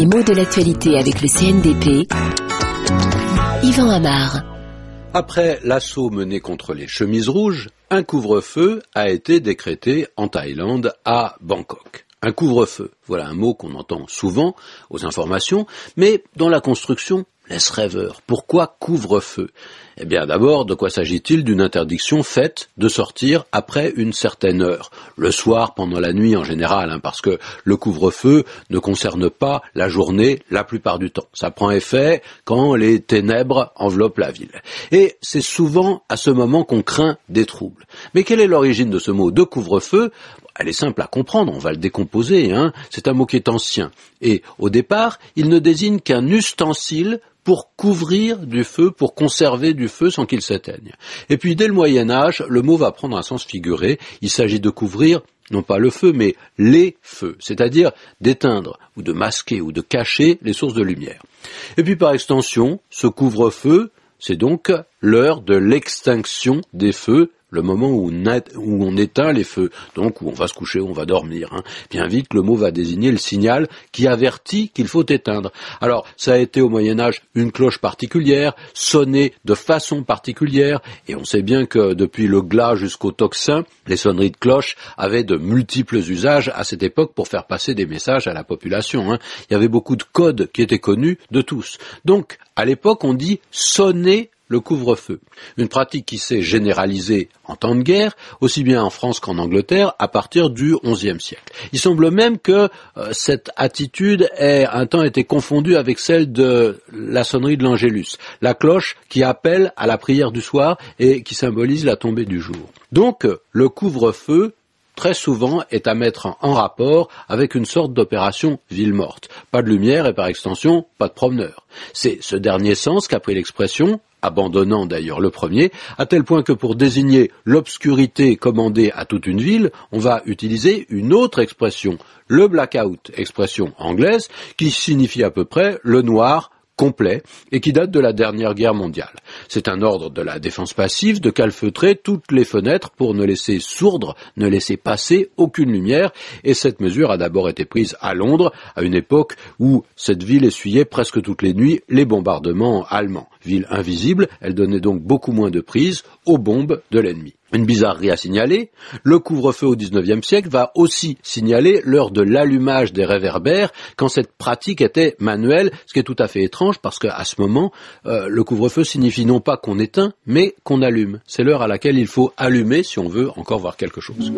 Les mots de l'actualité avec le CNDP. Yvan Amar. Après l'assaut mené contre les chemises rouges, un couvre-feu a été décrété en Thaïlande à Bangkok. Un couvre-feu, voilà un mot qu'on entend souvent aux informations, mais dans la construction, laisse rêveur. Pourquoi couvre-feu? Eh bien d'abord, de quoi s'agit-il D'une interdiction faite de sortir après une certaine heure, le soir, pendant la nuit en général, hein, parce que le couvre-feu ne concerne pas la journée la plupart du temps. Ça prend effet quand les ténèbres enveloppent la ville. Et c'est souvent à ce moment qu'on craint des troubles. Mais quelle est l'origine de ce mot de couvre-feu? Elle est simple à comprendre, on va le décomposer, hein. c'est un mot qui est ancien. Et au départ, il ne désigne qu'un ustensile pour couvrir du feu, pour conserver du feu sans qu'il s'éteigne. Et puis dès le Moyen Âge, le mot va prendre un sens figuré, il s'agit de couvrir non pas le feu, mais les feux, c'est-à-dire d'éteindre ou de masquer ou de cacher les sources de lumière. Et puis par extension, ce couvre-feu, c'est donc l'heure de l'extinction des feux le moment où on, éteint les feux, donc où on va se coucher, où on va dormir. Hein. Bien vite, le mot va désigner le signal qui avertit qu'il faut éteindre. Alors, ça a été au Moyen Âge une cloche particulière, sonnée de façon particulière, et on sait bien que depuis le glas jusqu'au tocsin, les sonneries de cloche avaient de multiples usages à cette époque pour faire passer des messages à la population. Hein. Il y avait beaucoup de codes qui étaient connus de tous. Donc, à l'époque, on dit sonner le couvre-feu. Une pratique qui s'est généralisée en temps de guerre, aussi bien en France qu'en Angleterre, à partir du XIe siècle. Il semble même que euh, cette attitude ait un temps été confondue avec celle de la sonnerie de l'Angélus, la cloche qui appelle à la prière du soir et qui symbolise la tombée du jour. Donc, le couvre-feu très souvent est à mettre en rapport avec une sorte d'opération ville morte. Pas de lumière et par extension, pas de promeneur. C'est ce dernier sens qu'a pris l'expression abandonnant d'ailleurs le premier, à tel point que pour désigner l'obscurité commandée à toute une ville, on va utiliser une autre expression, le blackout, expression anglaise, qui signifie à peu près le noir complet et qui date de la dernière guerre mondiale. C'est un ordre de la défense passive de calfeutrer toutes les fenêtres pour ne laisser sourdre, ne laisser passer aucune lumière et cette mesure a d'abord été prise à Londres à une époque où cette ville essuyait presque toutes les nuits les bombardements allemands. Ville invisible, elle donnait donc beaucoup moins de prise aux bombes de l'ennemi. Une bizarrerie à signaler, le couvre-feu au XIXe siècle va aussi signaler l'heure de l'allumage des réverbères quand cette pratique était manuelle, ce qui est tout à fait étrange parce qu'à ce moment, euh, le couvre-feu signifie non pas qu'on éteint, mais qu'on allume. C'est l'heure à laquelle il faut allumer si on veut encore voir quelque chose.